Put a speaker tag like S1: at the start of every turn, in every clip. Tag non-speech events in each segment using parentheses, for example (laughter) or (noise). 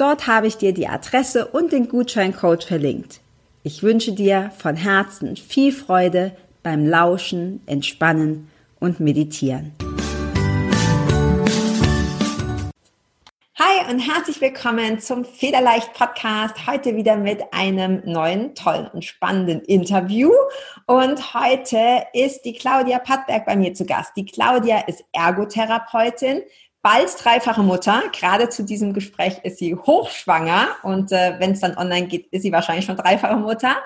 S1: Dort habe ich dir die Adresse und den Gutscheincode verlinkt. Ich wünsche dir von Herzen viel Freude beim Lauschen, Entspannen und Meditieren. Hi und herzlich willkommen zum Federleicht Podcast. Heute wieder mit einem neuen, tollen und spannenden Interview. Und heute ist die Claudia Pattberg bei mir zu Gast. Die Claudia ist Ergotherapeutin, bald dreifache Mutter. Gerade zu diesem Gespräch ist sie hochschwanger und äh, wenn es dann online geht, ist sie wahrscheinlich schon dreifache Mutter.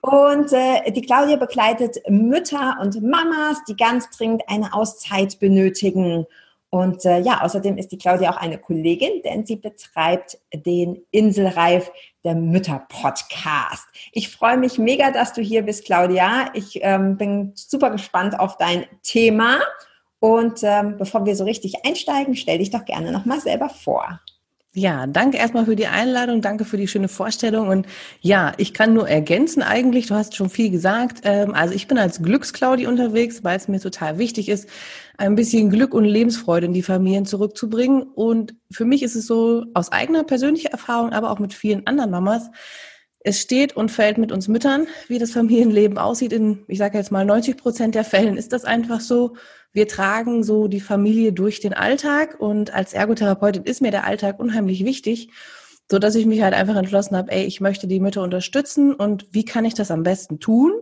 S1: Und äh, die Claudia begleitet Mütter und Mamas, die ganz dringend eine Auszeit benötigen. Und äh, ja, außerdem ist die Claudia auch eine Kollegin, denn sie betreibt den Inselreif der Mütter-Podcast. Ich freue mich mega, dass du hier bist, Claudia. Ich ähm, bin super gespannt auf dein Thema. Und ähm, bevor wir so richtig einsteigen, stell dich doch gerne nochmal selber vor.
S2: Ja, danke erstmal für die Einladung, danke für die schöne Vorstellung. Und ja, ich kann nur ergänzen eigentlich, du hast schon viel gesagt. Ähm, also ich bin als Glücksclaudi unterwegs, weil es mir total wichtig ist, ein bisschen Glück und Lebensfreude in die Familien zurückzubringen. Und für mich ist es so aus eigener persönlicher Erfahrung, aber auch mit vielen anderen Mamas, es steht und fällt mit uns Müttern, wie das Familienleben aussieht. In, ich sage jetzt mal, 90 Prozent der Fällen ist das einfach so wir tragen so die Familie durch den Alltag und als Ergotherapeutin ist mir der Alltag unheimlich wichtig, so dass ich mich halt einfach entschlossen habe, ey, ich möchte die Mütter unterstützen und wie kann ich das am besten tun?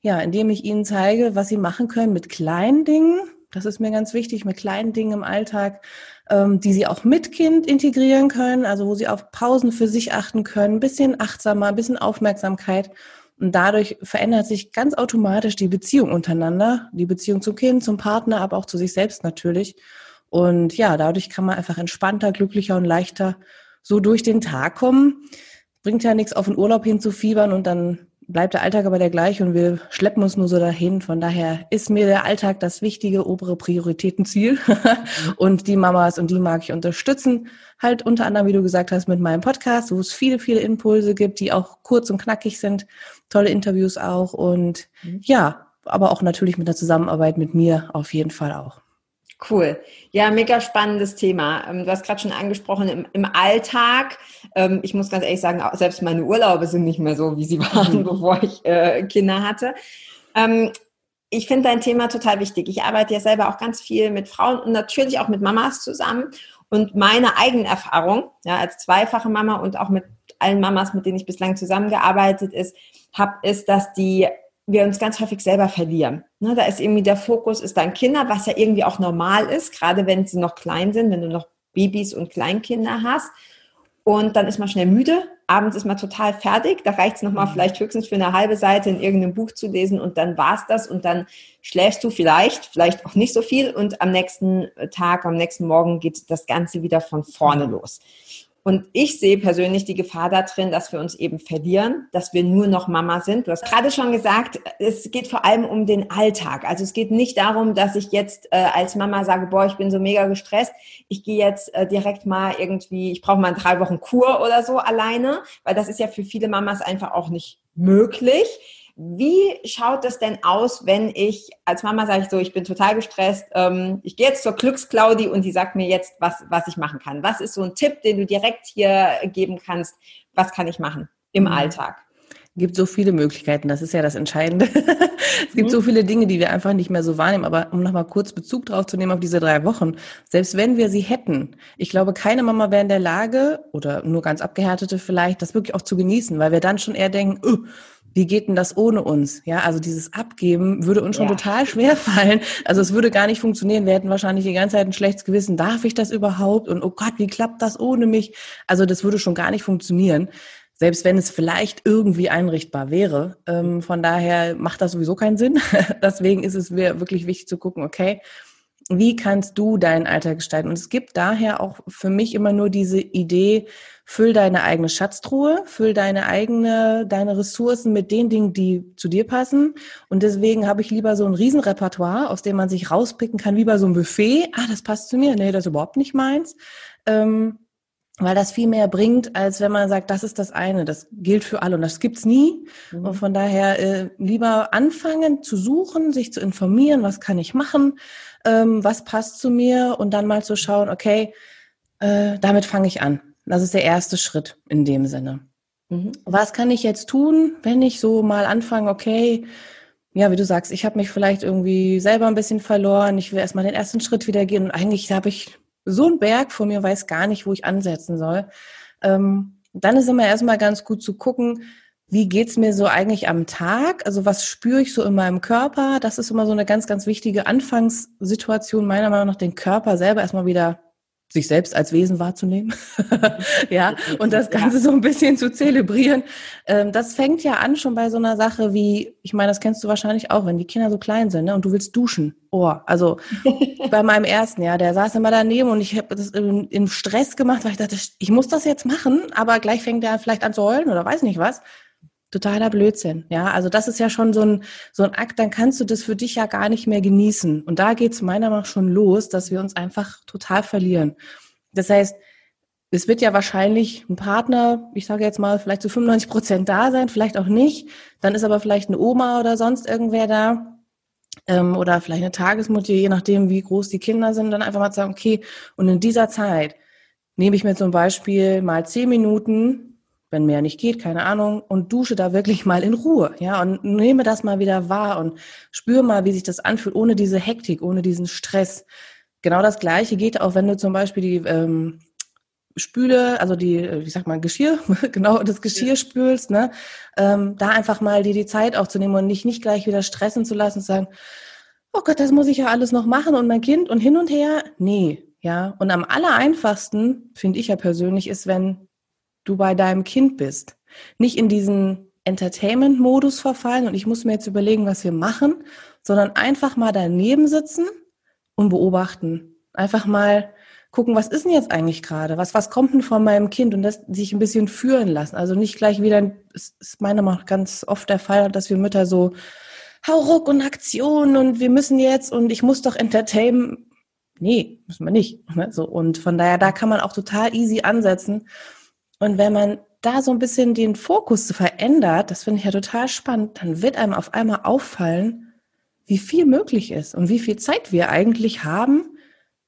S2: Ja, indem ich ihnen zeige, was sie machen können mit kleinen Dingen. Das ist mir ganz wichtig, mit kleinen Dingen im Alltag, ähm, die sie auch mit Kind integrieren können, also wo sie auf Pausen für sich achten können, bisschen achtsamer, bisschen Aufmerksamkeit und dadurch verändert sich ganz automatisch die Beziehung untereinander, die Beziehung zum Kind, zum Partner, aber auch zu sich selbst natürlich. Und ja, dadurch kann man einfach entspannter, glücklicher und leichter so durch den Tag kommen. Bringt ja nichts, auf den Urlaub hinzufiebern und dann bleibt der Alltag aber der gleiche und wir schleppen uns nur so dahin. Von daher ist mir der Alltag das wichtige obere Prioritätenziel. (laughs) und die Mamas und die mag ich unterstützen. Halt unter anderem, wie du gesagt hast, mit meinem Podcast, wo es viele, viele Impulse gibt, die auch kurz und knackig sind tolle Interviews auch und mhm. ja, aber auch natürlich mit der Zusammenarbeit mit mir auf jeden Fall auch.
S1: Cool. Ja, mega spannendes Thema. Ähm, du hast gerade schon angesprochen, im, im Alltag, ähm, ich muss ganz ehrlich sagen, selbst meine Urlaube sind nicht mehr so, wie sie (laughs) waren, mhm. bevor ich äh, Kinder hatte. Ähm, ich finde dein Thema total wichtig. Ich arbeite ja selber auch ganz viel mit Frauen und natürlich auch mit Mamas zusammen. Und meine eigene Erfahrung, ja, als zweifache Mama und auch mit allen Mamas, mit denen ich bislang zusammengearbeitet ist, habe, ist, dass die wir uns ganz häufig selber verlieren. Ne, da ist irgendwie der Fokus, ist dein Kinder, was ja irgendwie auch normal ist, gerade wenn sie noch klein sind, wenn du noch Babys und Kleinkinder hast. Und dann ist man schnell müde, abends ist man total fertig, da reicht es nochmal mhm. vielleicht höchstens für eine halbe Seite in irgendeinem Buch zu lesen und dann war es das und dann schläfst du vielleicht, vielleicht auch nicht so viel und am nächsten Tag, am nächsten Morgen geht das Ganze wieder von vorne mhm. los. Und ich sehe persönlich die Gefahr da drin, dass wir uns eben verlieren, dass wir nur noch Mama sind. Du hast gerade schon gesagt, es geht vor allem um den Alltag. Also es geht nicht darum, dass ich jetzt äh, als Mama sage, boah, ich bin so mega gestresst. Ich gehe jetzt äh, direkt mal irgendwie, ich brauche mal drei Wochen Kur oder so alleine, weil das ist ja für viele Mamas einfach auch nicht möglich. Wie schaut es denn aus, wenn ich als Mama sage ich so, ich bin total gestresst, ähm, ich gehe jetzt zur Glücksklaudi und die sagt mir jetzt, was, was ich machen kann. Was ist so ein Tipp, den du direkt hier geben kannst? Was kann ich machen im mhm. Alltag?
S2: gibt so viele Möglichkeiten, das ist ja das Entscheidende. (laughs) es gibt mhm. so viele Dinge, die wir einfach nicht mehr so wahrnehmen. Aber um nochmal kurz Bezug drauf zu nehmen auf diese drei Wochen, selbst wenn wir sie hätten, ich glaube, keine Mama wäre in der Lage, oder nur ganz abgehärtete vielleicht, das wirklich auch zu genießen, weil wir dann schon eher denken, uh, wie geht denn das ohne uns? Ja, also dieses Abgeben würde uns schon ja. total schwer fallen. Also es würde gar nicht funktionieren. Wir hätten wahrscheinlich die ganze Zeit ein schlechtes Gewissen. Darf ich das überhaupt? Und oh Gott, wie klappt das ohne mich? Also das würde schon gar nicht funktionieren. Selbst wenn es vielleicht irgendwie einrichtbar wäre. Ähm, von daher macht das sowieso keinen Sinn. (laughs) Deswegen ist es mir wirklich wichtig zu gucken, okay, wie kannst du deinen Alltag gestalten? Und es gibt daher auch für mich immer nur diese Idee, füll deine eigene Schatztruhe, füll deine eigene, deine Ressourcen mit den Dingen, die zu dir passen. Und deswegen habe ich lieber so ein Riesenrepertoire, aus dem man sich rauspicken kann, wie bei so einem Buffet. Ah, das passt zu mir. Nee, das ist überhaupt nicht meins. Ähm, weil das viel mehr bringt, als wenn man sagt, das ist das eine, das gilt für alle und das gibt's nie. Mhm. Und von daher äh, lieber anfangen zu suchen, sich zu informieren, was kann ich machen, ähm, was passt zu mir und dann mal zu schauen, okay, äh, damit fange ich an. Das ist der erste Schritt in dem Sinne. Mhm. Was kann ich jetzt tun, wenn ich so mal anfange, okay, ja, wie du sagst, ich habe mich vielleicht irgendwie selber ein bisschen verloren, ich will erstmal den ersten Schritt wieder gehen und eigentlich habe ich so einen Berg vor mir, weiß gar nicht, wo ich ansetzen soll. Ähm, dann ist immer erstmal ganz gut zu gucken, wie geht's mir so eigentlich am Tag? Also was spüre ich so in meinem Körper? Das ist immer so eine ganz, ganz wichtige Anfangssituation, meiner Meinung nach, den Körper selber erstmal wieder sich selbst als Wesen wahrzunehmen, (laughs) ja, und das Ganze so ein bisschen zu zelebrieren. Ähm, das fängt ja an schon bei so einer Sache wie, ich meine, das kennst du wahrscheinlich auch, wenn die Kinder so klein sind, ne, und du willst duschen. Oh, also (laughs) bei meinem ersten, ja, der saß immer daneben und ich habe das im, im Stress gemacht, weil ich dachte, ich muss das jetzt machen, aber gleich fängt er vielleicht an zu heulen oder weiß nicht was totaler Blödsinn. Ja, also das ist ja schon so ein, so ein Akt, dann kannst du das für dich ja gar nicht mehr genießen. Und da geht es meiner Meinung nach schon los, dass wir uns einfach total verlieren. Das heißt, es wird ja wahrscheinlich ein Partner, ich sage jetzt mal, vielleicht zu 95 Prozent da sein, vielleicht auch nicht. Dann ist aber vielleicht eine Oma oder sonst irgendwer da. Ähm, oder vielleicht eine Tagesmutter, je nachdem, wie groß die Kinder sind, dann einfach mal sagen, okay, und in dieser Zeit nehme ich mir zum Beispiel mal zehn Minuten wenn mehr nicht geht, keine Ahnung, und dusche da wirklich mal in Ruhe, ja, und nehme das mal wieder wahr und spüre mal, wie sich das anfühlt, ohne diese Hektik, ohne diesen Stress. Genau das Gleiche geht auch, wenn du zum Beispiel die ähm, Spüle, also die, äh, wie sagt man, Geschirr, (laughs) genau, das Geschirr spülst, ne, ähm, da einfach mal dir die Zeit auch zu nehmen und nicht, nicht gleich wieder stressen zu lassen und sagen, oh Gott, das muss ich ja alles noch machen und mein Kind und hin und her. Nee, ja. Und am aller einfachsten, finde ich ja persönlich, ist, wenn du bei deinem Kind bist. Nicht in diesen Entertainment-Modus verfallen und ich muss mir jetzt überlegen, was wir machen, sondern einfach mal daneben sitzen und beobachten. Einfach mal gucken, was ist denn jetzt eigentlich gerade? Was, was kommt denn von meinem Kind? Und das sich ein bisschen führen lassen. Also nicht gleich wieder, es ist meiner Meinung nach ganz oft der Fall, dass wir Mütter so Hauruck und Aktion und wir müssen jetzt und ich muss doch entertainen. Nee, müssen wir nicht. Ne? So, und von daher, da kann man auch total easy ansetzen und wenn man da so ein bisschen den Fokus verändert, das finde ich ja total spannend, dann wird einem auf einmal auffallen, wie viel möglich ist und wie viel Zeit wir eigentlich haben,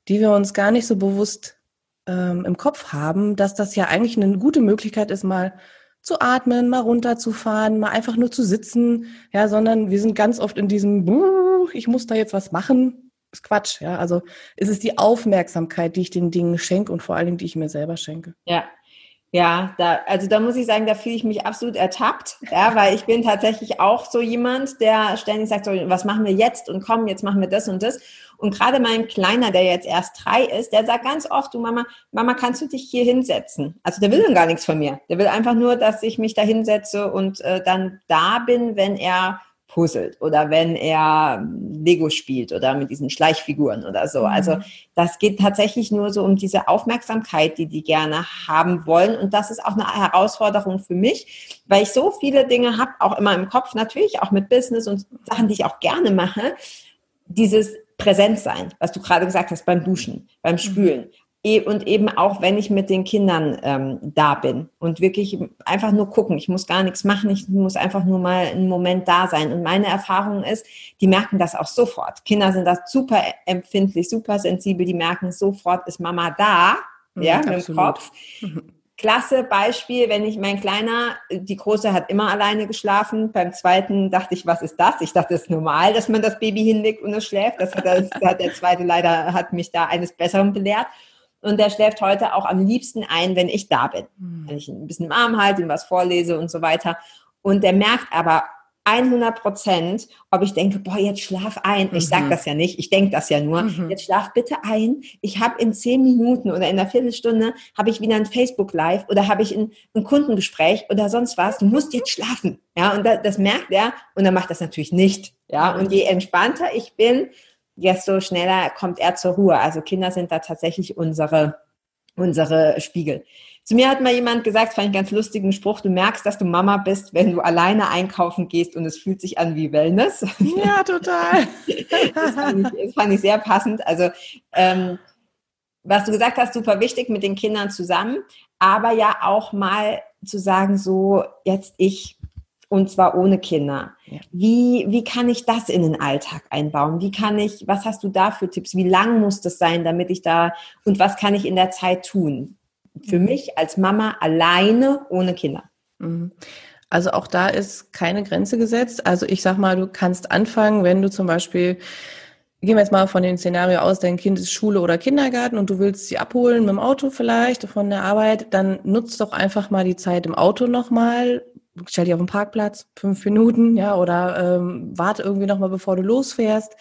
S2: die wir uns gar nicht so bewusst ähm, im Kopf haben, dass das ja eigentlich eine gute Möglichkeit ist, mal zu atmen, mal runterzufahren, mal einfach nur zu sitzen, ja, sondern wir sind ganz oft in diesem, ich muss da jetzt was machen, ist Quatsch, ja. Also ist es die Aufmerksamkeit, die ich den Dingen schenke und vor allen Dingen, die ich mir selber schenke.
S1: Ja, ja, da, also da muss ich sagen, da fühle ich mich absolut ertappt, ja, weil ich bin tatsächlich auch so jemand, der ständig sagt, so, was machen wir jetzt und komm, jetzt machen wir das und das. Und gerade mein Kleiner, der jetzt erst drei ist, der sagt ganz oft, du Mama, Mama, kannst du dich hier hinsetzen? Also der will dann gar nichts von mir. Der will einfach nur, dass ich mich da hinsetze und äh, dann da bin, wenn er puzzelt oder wenn er Lego spielt oder mit diesen Schleichfiguren oder so. Mhm. Also das geht tatsächlich nur so um diese Aufmerksamkeit, die die gerne haben wollen. Und das ist auch eine Herausforderung für mich, weil ich so viele Dinge habe, auch immer im Kopf, natürlich auch mit Business und Sachen, die ich auch gerne mache. Dieses Präsenzsein, was du gerade gesagt hast beim Duschen, beim mhm. Spülen. E, und eben auch, wenn ich mit den Kindern ähm, da bin und wirklich einfach nur gucken. Ich muss gar nichts machen, ich muss einfach nur mal einen Moment da sein. Und meine Erfahrung ist, die merken das auch sofort. Kinder sind da super empfindlich, super sensibel, die merken sofort, ist Mama da, mhm, ja, mit dem Kopf. Klasse Beispiel, wenn ich mein Kleiner, die Große hat immer alleine geschlafen. Beim zweiten dachte ich, was ist das? Ich dachte, es ist normal, dass man das Baby hinlegt und es schläft. Das hat, das hat der zweite leider, hat mich da eines Besseren belehrt. Und der schläft heute auch am liebsten ein, wenn ich da bin. Mhm. Wenn ich ihn ein bisschen im Arm halte, ihm was vorlese und so weiter. Und der merkt aber 100 Prozent, ob ich denke, boah, jetzt schlaf ein. Ich sage mhm. das ja nicht, ich denke das ja nur. Mhm. Jetzt schlaf bitte ein. Ich habe in zehn Minuten oder in einer Viertelstunde habe ich wieder ein Facebook Live oder habe ich ein, ein, Kundengespräch oder sonst was. Du musst jetzt schlafen. Ja, und das, das merkt er und er macht das natürlich nicht. Ja, und je entspannter ich bin, desto schneller kommt er zur Ruhe. Also Kinder sind da tatsächlich unsere, unsere Spiegel. Zu mir hat mal jemand gesagt, fand ich einen ganz lustigen Spruch, du merkst, dass du Mama bist, wenn du alleine einkaufen gehst und es fühlt sich an wie Wellness. (laughs)
S2: Ja, total.
S1: das, fand ich, das fand ich sehr passend. Also, ähm, was du gesagt hast, super wichtig mit den Kindern zusammen, aber ja auch mal zu sagen, so jetzt ich und zwar ohne Kinder. Ja. Wie, wie kann ich das in den Alltag einbauen? Wie kann ich, was hast du da für Tipps? Wie lang muss das sein, damit ich da, und was kann ich in der Zeit tun? für mich als Mama alleine ohne Kinder.
S2: Mhm. Also auch da ist keine Grenze gesetzt. Also ich sag mal, du kannst anfangen, wenn du zum Beispiel, gehen wir jetzt mal von dem Szenario aus, dein Kind ist Schule oder Kindergarten und du willst sie abholen mit dem Auto vielleicht von der Arbeit, dann nutzt doch einfach mal die Zeit im Auto nochmal, stell dich auf den Parkplatz, fünf Minuten, ja, oder ähm, warte irgendwie nochmal, bevor du losfährst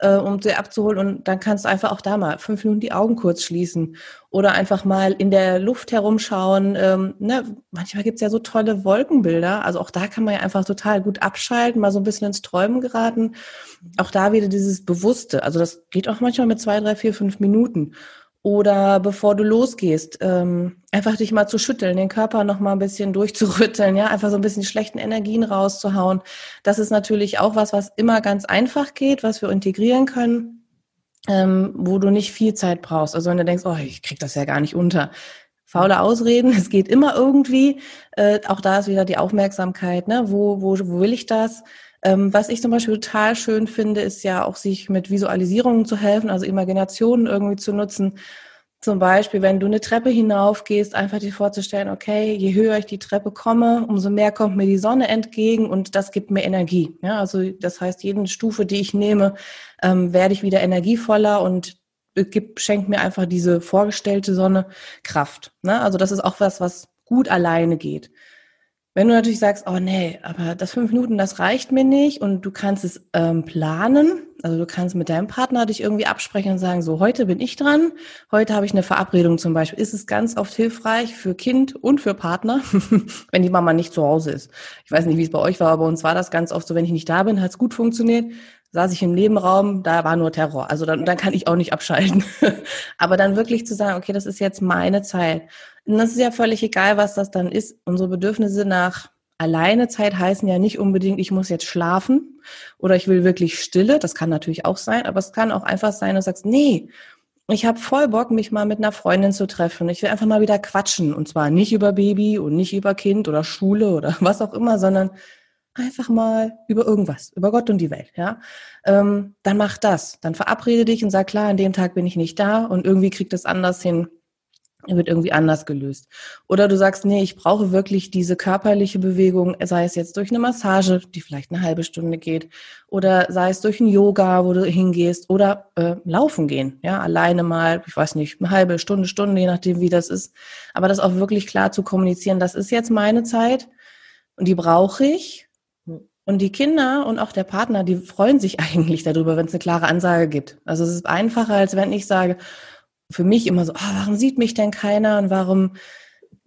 S2: äh, um sie abzuholen. Und dann kannst du einfach auch da mal fünf Minuten die Augen kurz schließen oder einfach mal in der Luft herumschauen. Ähm, ne? Manchmal gibt's ja so tolle Wolkenbilder. Also auch da kann man ja einfach total gut abschalten, mal so ein bisschen ins Träumen geraten. Auch da wieder dieses Bewusste. Also das geht auch manchmal mit zwei, drei, vier, fünf Minuten. Oder bevor du losgehst, ähm, einfach dich mal zu schütteln, den Körper noch mal ein bisschen (laughs) durchzurütteln, ja, einfach so ein bisschen die schlechten Energien rauszuhauen. Das ist natürlich auch was, was immer ganz einfach geht, was wir integrieren können, ähm, wo du nicht viel Zeit brauchst. Also wenn du denkst, oh, ich krieg das ja gar nicht unter. Faule Ausreden, (laughs) es geht immer irgendwie. Äh, auch da ist wieder die Aufmerksamkeit, ne? Wo, wo, wo will ich das? Ähm, was ich zum Beispiel total schön finde, ist ja auch sich mit Visualisierungen zu helfen, also Imaginationen irgendwie zu nutzen. Zum Beispiel, wenn du eine Treppe hinaufgehst, einfach dir vorzustellen, okay, je höher ich die Treppe komme, umso mehr kommt mir die Sonne entgegen und das gibt mir Energie. Ja, also das heißt, jede Stufe, die ich nehme, ähm, werde ich wieder energievoller und gibt, schenkt mir einfach diese vorgestellte Sonne Kraft. Ne? Also das ist auch was, was gut alleine geht. Wenn du natürlich sagst, oh nee, aber das fünf Minuten, das reicht mir nicht und du kannst es ähm, planen, also du kannst mit deinem Partner dich irgendwie absprechen und sagen, so heute bin ich dran, heute habe ich eine Verabredung zum Beispiel, ist es ganz oft hilfreich für Kind und für Partner, (laughs) wenn die Mama nicht zu Hause ist. Ich weiß nicht, wie es bei euch war, aber bei uns war das ganz oft so, wenn ich nicht da bin, hat es gut funktioniert saß ich im Nebenraum, da war nur Terror. Also dann, dann kann ich auch nicht abschalten. (laughs) Aber dann wirklich zu sagen, okay, das ist jetzt meine Zeit. Und das ist ja völlig egal, was das dann ist. Unsere Bedürfnisse nach alleine Zeit heißen ja nicht unbedingt, ich muss jetzt schlafen oder ich will wirklich Stille. Das kann natürlich auch sein, aber es kann auch einfach sein, du sagst, nee, ich habe voll Bock, mich mal mit einer Freundin zu treffen. Ich will einfach mal wieder quatschen. Und zwar nicht über Baby und nicht über Kind oder Schule oder (laughs) was auch immer, sondern einfach mal über irgendwas, über Gott und die Welt, ja, ähm, dann mach das. Dann verabrede dich und sag, klar, an dem Tag bin ich nicht da und irgendwie kriegt es anders hin, wird irgendwie anders gelöst. Oder du sagst, nee, ich brauche wirklich diese körperliche Bewegung, sei es jetzt durch eine Massage, die vielleicht eine halbe Stunde geht, oder sei es durch ein Yoga, wo du hingehst, oder äh, laufen gehen, ja, alleine mal, ich weiß nicht, eine halbe Stunde, Stunde, je nachdem, wie das ist. Aber das auch wirklich klar zu kommunizieren, das ist jetzt meine Zeit und die brauche ich und die Kinder und auch der Partner, die freuen sich (laughs) eigentlich darüber, wenn es eine klare Ansage gibt. Also es ist einfacher, als wenn ich sage, für mich immer so, oh, warum sieht mich denn keiner und warum,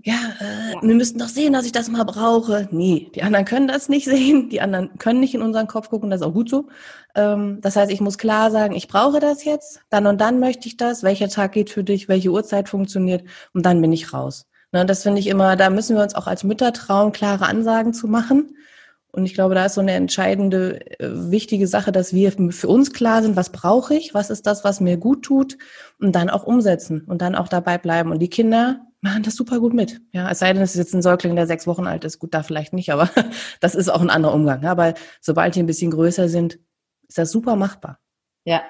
S2: ja, äh, ja, wir müssten doch sehen, dass ich das mal brauche. Nee, die anderen können das nicht (laughs) sehen, die anderen können nicht in unseren Kopf gucken, das ist auch gut so. Ähm, das heißt, ich muss klar sagen, ich brauche das jetzt, dann und dann möchte ich das, welcher Tag geht für dich, welche Uhrzeit funktioniert und dann bin ich raus. Ne, das finde ich immer, da müssen wir uns auch als Mütter trauen, klare Ansagen zu machen und ich glaube, da ist so eine entscheidende, äh, wichtige Sache, dass wir für uns klar sind, was brauche ich, was ist das, was mir gut tut und dann auch umsetzen und dann auch dabei bleiben. Und die Kinder machen das super gut mit. Ja, es sei denn, es ist jetzt ein Säugling, der sechs Wochen alt ist. Gut, da vielleicht nicht, aber (laughs) das ist auch ein anderer Umgang. Aber sobald die ein bisschen größer sind, ist das super machbar.
S1: Ja,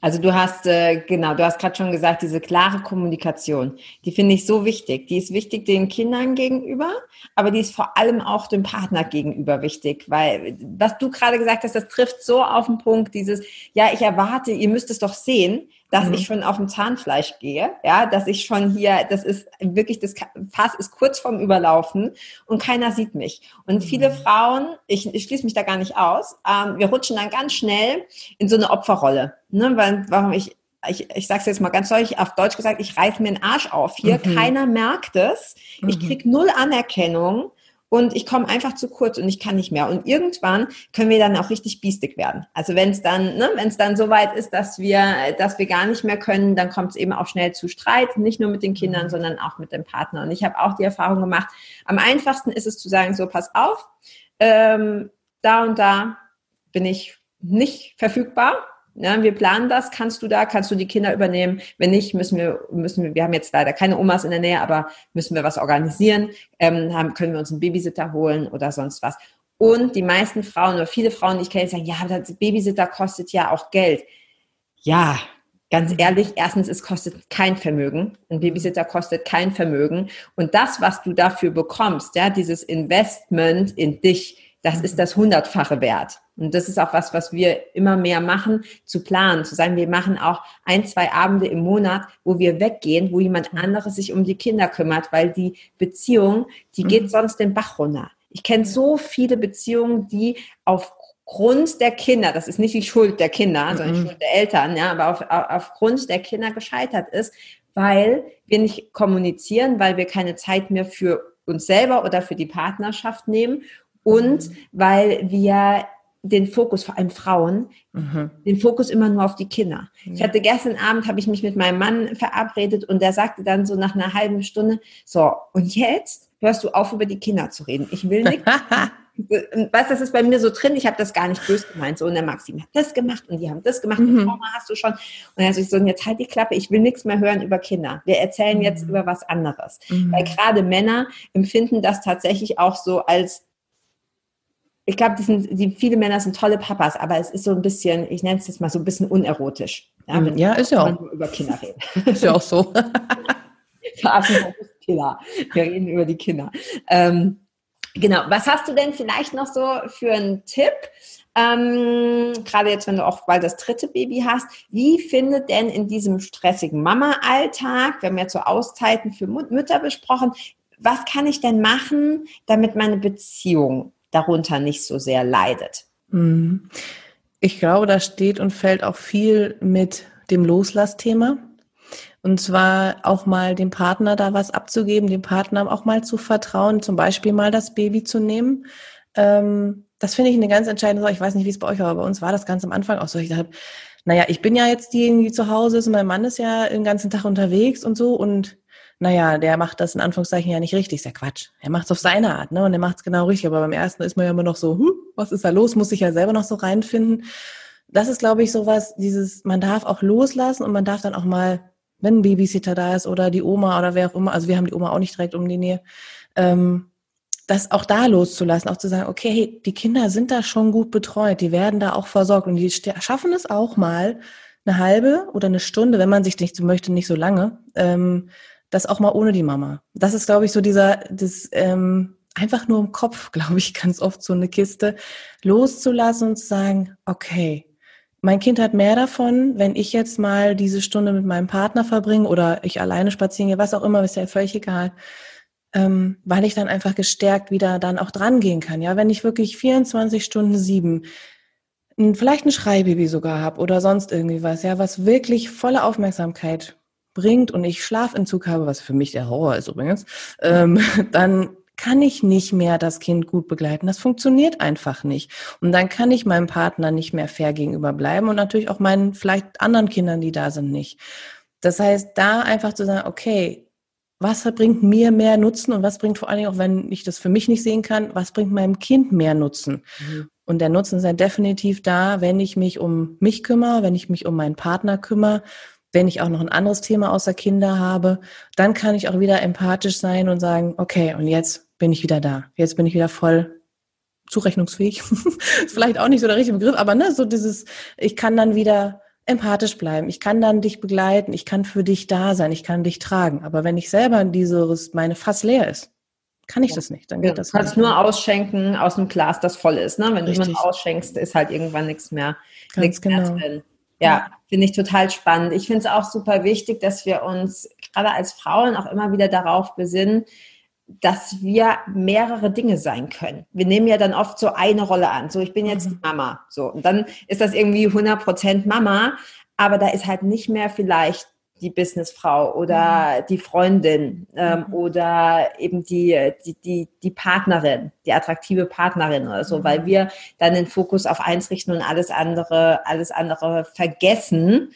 S1: also du hast, äh, genau, du hast gerade schon gesagt, diese klare Kommunikation, die finde ich so wichtig. Die ist wichtig den Kindern gegenüber, aber die ist vor allem auch dem Partner gegenüber wichtig, weil was du gerade gesagt hast, das trifft so auf den Punkt, dieses, ja, ich erwarte, ihr müsst es doch sehen, dass mhm. ich schon auf dem Zahnfleisch gehe, ja, dass ich schon hier, das ist wirklich, das Fass ist kurz vorm Überlaufen und keiner sieht mich. Und mhm. viele Frauen, ich, ich schließe mich da gar nicht aus, ähm, wir rutschen dann ganz schnell in so eine Opferrolle, ne, weil, warum ich, ich, ich sage es jetzt mal ganz deutlich, auf Deutsch gesagt, ich reiß mir den Arsch auf hier, mhm. keiner merkt es, ich mhm. krieg null Anerkennung und ich komme einfach zu kurz und ich kann nicht mehr. Und irgendwann können wir dann auch richtig biestig werden. Also wenn es dann, ne, wenn es dann so weit ist, dass wir, dass wir gar nicht mehr können, dann kommt es eben auch schnell zu Streit, nicht nur mit den Kindern, mhm. sondern auch mit dem Partner. Und ich habe auch die Erfahrung gemacht, am einfachsten ist es zu sagen, so pass auf, ähm, da und da bin ich nicht verfügbar ja, wir planen das, kannst du da, kannst du die Kinder übernehmen? Wenn nicht, müssen wir, müssen wir, wir haben jetzt leider keine Omas in der Nähe, aber müssen wir was organisieren, ähm, haben, können wir uns einen Babysitter holen oder sonst was. Und die meisten Frauen oder viele Frauen, die ich kenne, sagen, ja, das Babysitter kostet ja auch Geld. Ja, ganz ehrlich, erstens, es kostet kein Vermögen. Ein Babysitter kostet kein Vermögen. Und das, was du dafür bekommst, ja, dieses Investment in dich, das ist das hundertfache wert. Und das ist auch was, was wir immer mehr machen, zu planen, zu sagen, wir machen auch ein, zwei Abende im Monat, wo wir weggehen, wo jemand anderes sich um die Kinder kümmert, weil die Beziehung, die geht mhm. sonst den Bach runter. Ich kenne so viele Beziehungen, die aufgrund der Kinder, das ist nicht die Schuld der Kinder, sondern die mhm. Schuld der Eltern, ja, aber auf, aufgrund der Kinder gescheitert ist, weil wir nicht kommunizieren, weil wir keine Zeit mehr für uns selber oder für die Partnerschaft nehmen und mhm. weil wir den Fokus, vor allem Frauen, mhm. den Fokus immer nur auf die Kinder. Mhm. Ich hatte gestern Abend, habe ich mich mit meinem Mann verabredet und der sagte dann so nach einer halben Stunde, so, und jetzt hörst du auf, über die Kinder zu reden. Ich will nichts. (laughs) weißt das ist bei mir so drin, ich habe das gar nicht böse gemeint. So, und der Maxim hat das gemacht und die haben das gemacht mhm. und Trauma hast du schon. Und er so, und jetzt halt die Klappe, ich will nichts mehr hören über Kinder. Wir erzählen mhm. jetzt über was anderes. Mhm. Weil gerade Männer empfinden das tatsächlich auch so als ich glaube, die, sind, die viele Männer sind tolle Papas, aber es ist so ein bisschen, ich nenne es jetzt mal so ein bisschen unerotisch.
S2: Ja, mhm. ja ist ja auch.
S1: Über Kinder reden. (laughs)
S2: Ist ja auch so. (laughs)
S1: Killer. Wir reden über die Kinder. Ähm, genau. Was hast du denn vielleicht noch so für einen Tipp? Ähm, gerade jetzt, wenn du auch bald das dritte Baby hast, wie findet denn in diesem stressigen Mama-Alltag, wir haben ja so Auszeiten für Mütter besprochen, was kann ich denn machen, damit meine Beziehung darunter nicht so sehr leidet. Mhm.
S2: Ich glaube, da steht und fällt auch viel mit dem Loslassthema. Und zwar auch mal dem Partner da was abzugeben, dem Partner auch mal zu vertrauen, zum Beispiel mal das Baby zu nehmen. Ähm, das finde ich eine ganz entscheidende Sache. Ich weiß nicht, wie es bei euch war, aber bei uns war das ganz am Anfang auch so. Ich dachte, naja, ich bin ja jetzt diejenige, die zu Hause ist und mein Mann ist ja den ganzen Tag unterwegs und so und naja, der macht das in Anführungszeichen ja nicht richtig, ist ja Quatsch. Er macht es auf seine Art, ne? Und er macht es genau richtig. Aber beim ersten ist man ja immer noch so, huh, was ist da los? Muss sich ja selber noch so reinfinden. Das ist, glaube ich, sowas, dieses, man darf auch loslassen und man darf dann auch mal, wenn ein Babysitter da ist oder die Oma oder wer auch immer, also wir haben die Oma auch nicht direkt um die Nähe, ähm, das auch da loszulassen, auch zu sagen, okay, hey, die Kinder sind da schon gut betreut, die werden da auch versorgt und die schaffen es auch mal, eine halbe oder eine Stunde, wenn man sich nicht so möchte, nicht so lange, ähm, das auch mal ohne die Mama. Das ist, glaube ich, so dieser, das, ähm, einfach nur im Kopf, (laughs) glaube ich, ganz oft so eine Kiste loszulassen und zu sagen, okay, mein Kind hat mehr davon, wenn ich jetzt mal diese Stunde mit meinem Partner verbringe oder ich alleine spazieren gehe, was auch immer, ist ja völlig egal, ähm, weil ich dann einfach gestärkt wieder dann auch dran gehen kann. Ja, wenn ich wirklich 24 Stunden sieben vielleicht ein Schreibaby sogar habe oder sonst irgendwie was, ja, was wirklich volle Aufmerksamkeit bringt und ich Schlafentzug habe, was für mich der Horror ist übrigens, ähm, (laughs) dann kann ich nicht mehr das Kind gut begleiten. Das funktioniert einfach nicht. Und dann kann ich meinem Partner nicht mehr fair gegenüber bleiben und natürlich auch meinen vielleicht anderen Kindern, die da sind, nicht. Das heißt, da einfach zu sagen, okay, was bringt mir mehr Nutzen und was bringt vor allen Dingen auch, wenn ich das für mich nicht sehen kann, was bringt meinem Kind mehr Nutzen? Mhm. Und der Nutzen ist ja definitiv da, wenn ich mich um mich kümmere, wenn ich mich um meinen Partner kümmere wenn ich auch noch ein anderes Thema außer Kinder habe, dann kann ich auch wieder empathisch sein und sagen, okay, und jetzt bin ich wieder da. Jetzt bin ich wieder voll zurechnungsfähig. (laughs) Vielleicht auch nicht so der richtige Begriff, aber ne, so dieses, ich kann dann wieder empathisch bleiben. Ich kann dann dich begleiten. Ich kann für dich da sein. Ich kann dich tragen. Aber wenn ich selber dieses, meine Fass leer ist, kann ich das nicht. Dann geht ja, das.
S1: Du kannst nur ausschenken aus dem Glas, das voll ist. Ne? Wenn Richtig. du immer ausschenkst, ist halt irgendwann nichts mehr, Ganz nichts genau. mehr drin. Ja, finde ich total spannend. Ich finde es auch super wichtig, dass wir uns gerade als Frauen auch immer wieder darauf besinnen, dass wir mehrere Dinge sein können. Wir nehmen ja dann oft so eine Rolle an. So, ich bin jetzt mhm. Mama. So, und dann ist das irgendwie 100% Mama, aber da ist halt nicht mehr vielleicht die Businessfrau oder mhm. die Freundin ähm, mhm. oder eben die, die, die, die Partnerin, die attraktive Partnerin oder so, mhm. weil wir dann den Fokus auf eins richten und alles andere, alles andere vergessen.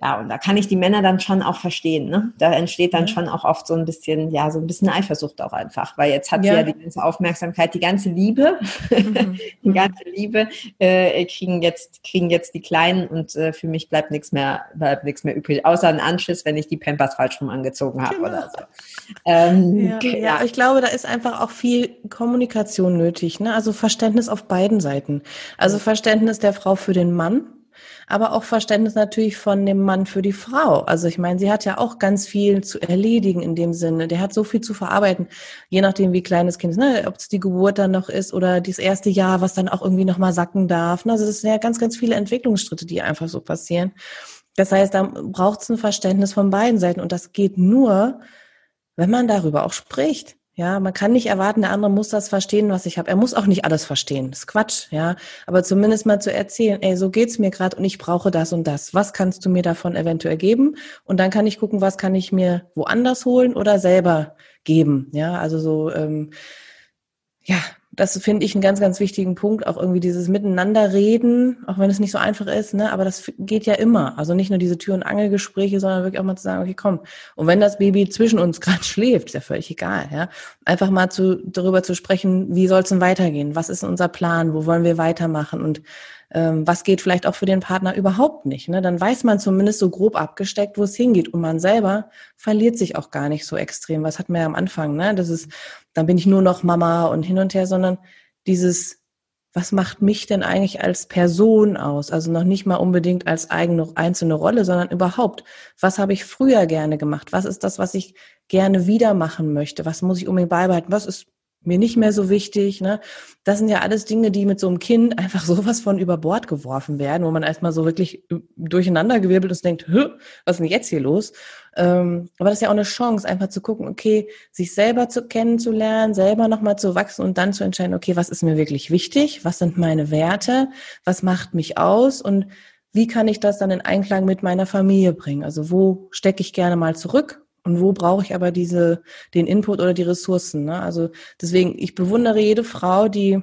S1: Ja, und da kann ich die Männer dann schon auch verstehen. Ne? Da entsteht dann schon auch oft so ein bisschen, ja, so ein bisschen Eifersucht auch einfach, weil jetzt hat ja. sie ja die ganze Aufmerksamkeit, die ganze Liebe, mhm. (laughs) die ganze Liebe äh, kriegen jetzt kriegen jetzt die Kleinen und äh, für mich bleibt nichts mehr bleibt nichts mehr übrig, außer ein Anschiss, wenn ich die Pampers falsch rum angezogen habe genau. oder so.
S2: Ähm, ja, ja. ja, ich glaube, da ist einfach auch viel Kommunikation nötig, ne? Also Verständnis auf beiden Seiten. Also Verständnis der Frau für den Mann aber auch Verständnis natürlich von dem Mann für die Frau. Also ich meine, sie hat ja auch ganz viel zu erledigen in dem Sinne. Der hat so viel zu verarbeiten, je nachdem, wie klein das Kind ist, ne? ob es die Geburt dann noch ist oder das erste Jahr, was dann auch irgendwie nochmal sacken darf. Also das sind ja ganz, ganz viele Entwicklungsschritte, die einfach so passieren. Das heißt, da braucht es ein Verständnis von beiden Seiten und das geht nur, wenn man darüber auch spricht. Ja, man kann nicht erwarten, der andere muss das verstehen, was ich habe. Er muss auch nicht alles verstehen. Das ist Quatsch, ja. Aber zumindest mal zu erzählen, ey, so geht's mir gerade und ich brauche das und das. Was kannst du mir davon eventuell geben? Und dann kann ich gucken, was kann ich mir woanders holen oder selber geben. Ja, also so, ähm, ja, das finde ich einen ganz, ganz wichtigen Punkt, auch irgendwie dieses Miteinanderreden, auch wenn es nicht so einfach ist, ne, aber das geht ja immer. Also nicht nur diese Tür- und Angelgespräche, sondern wirklich auch mal zu sagen, okay, komm. Und wenn das Baby zwischen uns (laughs) gerade schläft, ist ja völlig egal, ja. Einfach mal zu, darüber zu sprechen, wie soll es denn weitergehen? Was ist unser Plan? Wo wollen wir weitermachen? Und ähm, was geht vielleicht auch für den Partner überhaupt nicht. Ne? Dann weiß man zumindest so grob abgesteckt, wo es hingeht. Und man selber verliert sich auch gar nicht so extrem. Was hat man ja am Anfang, ne? Das ist, dann bin ich nur noch Mama und hin und her, sondern dieses, was macht mich denn eigentlich als Person aus? Also noch nicht mal unbedingt als eigene einzelne Rolle, sondern überhaupt, was habe ich früher gerne gemacht? Was ist das, was ich gerne wieder machen möchte? Was muss ich unbedingt beibehalten? Was ist mir nicht mehr so wichtig. Ne? Das sind ja alles Dinge, die mit so einem Kind einfach (laughs) sowas von über Bord geworfen werden, wo man erstmal so wirklich durcheinandergewirbelt ist und denkt, was ist denn jetzt hier los? Ähm, aber das ist ja auch eine Chance, einfach zu gucken, okay, sich selber zu kennenzulernen, selber nochmal zu wachsen und dann zu entscheiden, okay, was ist mir wirklich wichtig? Was sind meine Werte? Was macht mich aus? Und wie kann ich das dann in Einklang mit meiner Familie bringen? Also wo stecke ich gerne mal zurück und wo brauche ich aber diese, den Input oder die Ressourcen? Ne? Also deswegen, ich bewundere jede Frau, die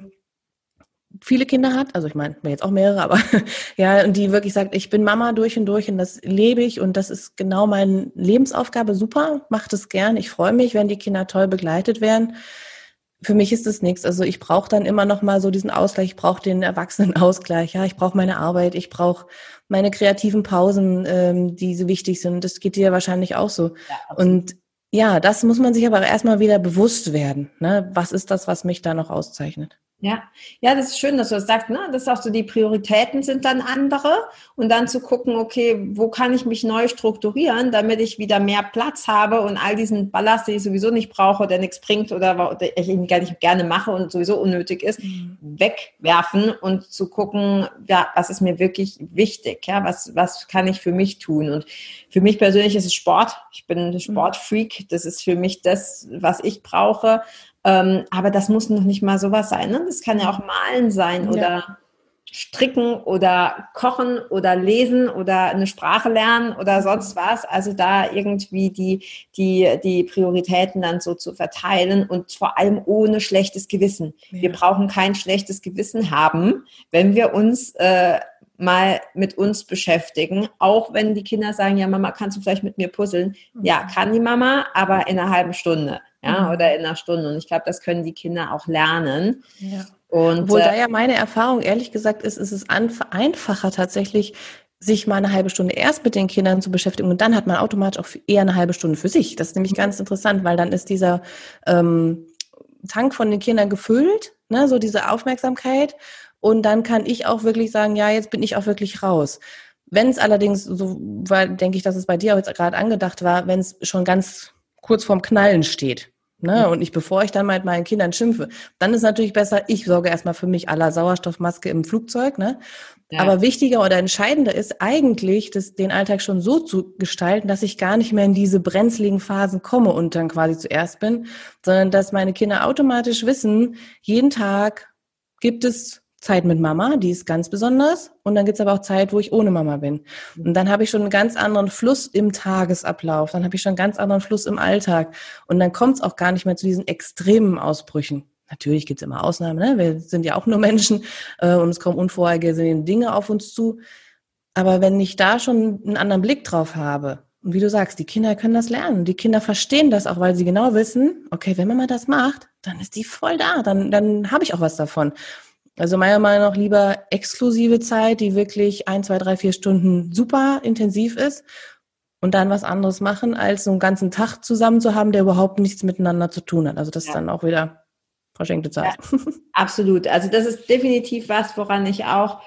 S2: viele Kinder hat, also ich meine, jetzt auch mehrere, aber (laughs) ja, und die wirklich sagt, ich bin Mama durch und durch und das lebe ich und das ist genau meine Lebensaufgabe, super, macht es gern, ich freue mich, wenn die Kinder toll begleitet werden für mich ist es nichts. Also ich brauche dann immer noch mal so diesen Ausgleich. Ich brauche den Erwachsenenausgleich. Ja, ich brauche meine Arbeit. Ich brauche meine kreativen Pausen, ähm, die so wichtig sind. Das geht dir wahrscheinlich auch so. Ja, und ja, das muss man sich aber erstmal wieder bewusst werden. Ne? Was ist das, was mich da noch auszeichnet?
S1: Ja, ja, das ist schön, dass du das sagst. Ne? Das ist auch so, die Prioritäten sind dann andere und dann zu gucken, okay, wo kann ich mich neu strukturieren, damit ich wieder mehr Platz habe und all diesen Ballast, den ich sowieso nicht brauche, der nichts bringt oder, oder ich ihn gar nicht gerne mache und sowieso unnötig ist, mhm. wegwerfen und zu gucken, ja, was ist mir wirklich wichtig? Ja, was, was kann ich für mich tun? Und für mich persönlich ist es Sport. Ich bin ein mhm. Sportfreak. Das ist für mich das, was ich brauche. Ähm, aber das muss noch nicht mal sowas sein. Ne? Das kann ja auch Malen sein oder ja. Stricken oder Kochen oder Lesen oder eine Sprache lernen oder sonst was. Also da irgendwie die, die, die Prioritäten dann so zu verteilen und vor allem ohne schlechtes Gewissen. Ja. Wir brauchen kein schlechtes Gewissen haben, wenn wir uns äh, mal mit uns beschäftigen, auch wenn die Kinder sagen, ja Mama, kannst du vielleicht mit mir puzzeln? Ja, mhm. kann die Mama, aber in einer halben Stunde ja, mhm. oder in einer Stunde. Und ich glaube, das können die Kinder auch lernen.
S2: Ja. Und, Obwohl äh, da ja meine Erfahrung ehrlich gesagt ist, ist es einfacher tatsächlich, sich mal eine halbe Stunde erst mit den Kindern zu beschäftigen und dann hat man automatisch auch eher eine halbe Stunde für sich. Das ist nämlich mhm. ganz interessant, weil dann ist dieser ähm, Tank von den Kindern gefüllt, ne, so diese Aufmerksamkeit und dann kann ich auch wirklich sagen, ja, jetzt bin ich auch wirklich raus. Wenn es allerdings, so war, denke ich, dass es bei dir auch jetzt gerade angedacht war, wenn es schon ganz kurz vorm Knallen steht. Ne? Und ich, bevor ich dann mit meinen Kindern schimpfe, dann ist natürlich besser, ich sorge erstmal für mich aller Sauerstoffmaske im Flugzeug. Ne? Ja. Aber wichtiger oder entscheidender ist eigentlich, das, den Alltag schon so zu gestalten, dass ich gar nicht mehr in diese brenzligen Phasen komme und dann quasi zuerst bin, sondern dass meine Kinder automatisch wissen, jeden Tag gibt es Zeit mit Mama, die ist ganz besonders. Und dann gibt's aber auch Zeit, wo ich ohne Mama bin. Und dann habe ich schon einen ganz anderen Fluss im Tagesablauf. Dann habe ich schon einen ganz anderen Fluss im Alltag. Und dann kommt's auch gar nicht mehr zu diesen extremen Ausbrüchen. Natürlich gibt's immer Ausnahmen, ne? wir sind ja auch nur Menschen äh, und es kommen unvorhergesehene Dinge auf uns zu. Aber wenn ich da schon einen anderen Blick drauf habe, und wie du sagst, die Kinder können das lernen. Die Kinder verstehen das auch, weil sie genau wissen, okay, wenn Mama das macht, dann ist die voll da, dann, dann habe ich auch was davon. Also meiner Meinung nach lieber exklusive Zeit, die wirklich ein, zwei, drei, vier Stunden super intensiv ist und dann was anderes machen, als so einen ganzen Tag zusammen zu haben, der überhaupt nichts miteinander zu tun hat. Also das ja. ist dann auch wieder verschenkte Zeit. Ja,
S1: absolut. Also das ist definitiv was, woran ich auch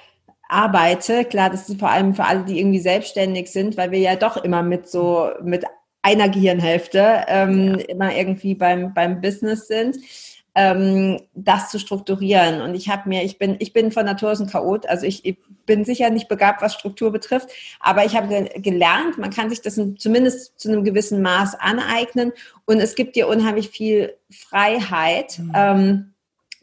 S1: arbeite. Klar, das ist vor allem für alle, die irgendwie selbstständig sind, weil wir ja doch immer mit so, mit einer Gehirnhälfte ähm, ja. immer irgendwie beim, beim Business sind ähm, das zu strukturieren. Und ich habe mir, ich bin, ich bin von Natur aus ein Chaot, also ich, ich bin sicher nicht begabt, was Struktur betrifft, aber ich habe gelernt, man kann sich das zumindest zu einem gewissen Maß aneignen und es gibt dir unheimlich viel Freiheit. Mhm. Ähm,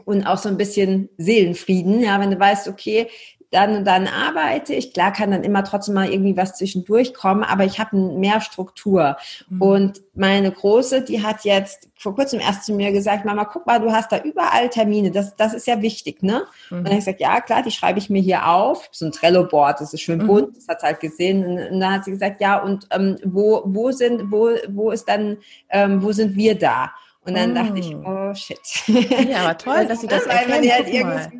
S1: und auch so ein bisschen Seelenfrieden, ja, wenn du weißt, okay, dann und dann arbeite ich. Klar kann dann immer trotzdem mal irgendwie was zwischendurch kommen, aber ich habe mehr Struktur. Mhm. Und meine Große, die hat jetzt vor kurzem erst zu mir gesagt, Mama, guck mal, du hast da überall Termine. Das, das ist ja wichtig, ne? Mhm. Und dann habe ich gesagt, ja, klar, die schreibe ich mir hier auf. So ein Trello-Board, das ist schön mhm. bunt, das hat sie halt gesehen. Und, dann hat sie gesagt, ja, und ähm, wo, wo sind, wo, wo ist dann, ähm, wo sind wir da? Und dann dachte ich, oh, oh shit.
S2: Ja, aber toll, (laughs) dass sie das erkennen. Halt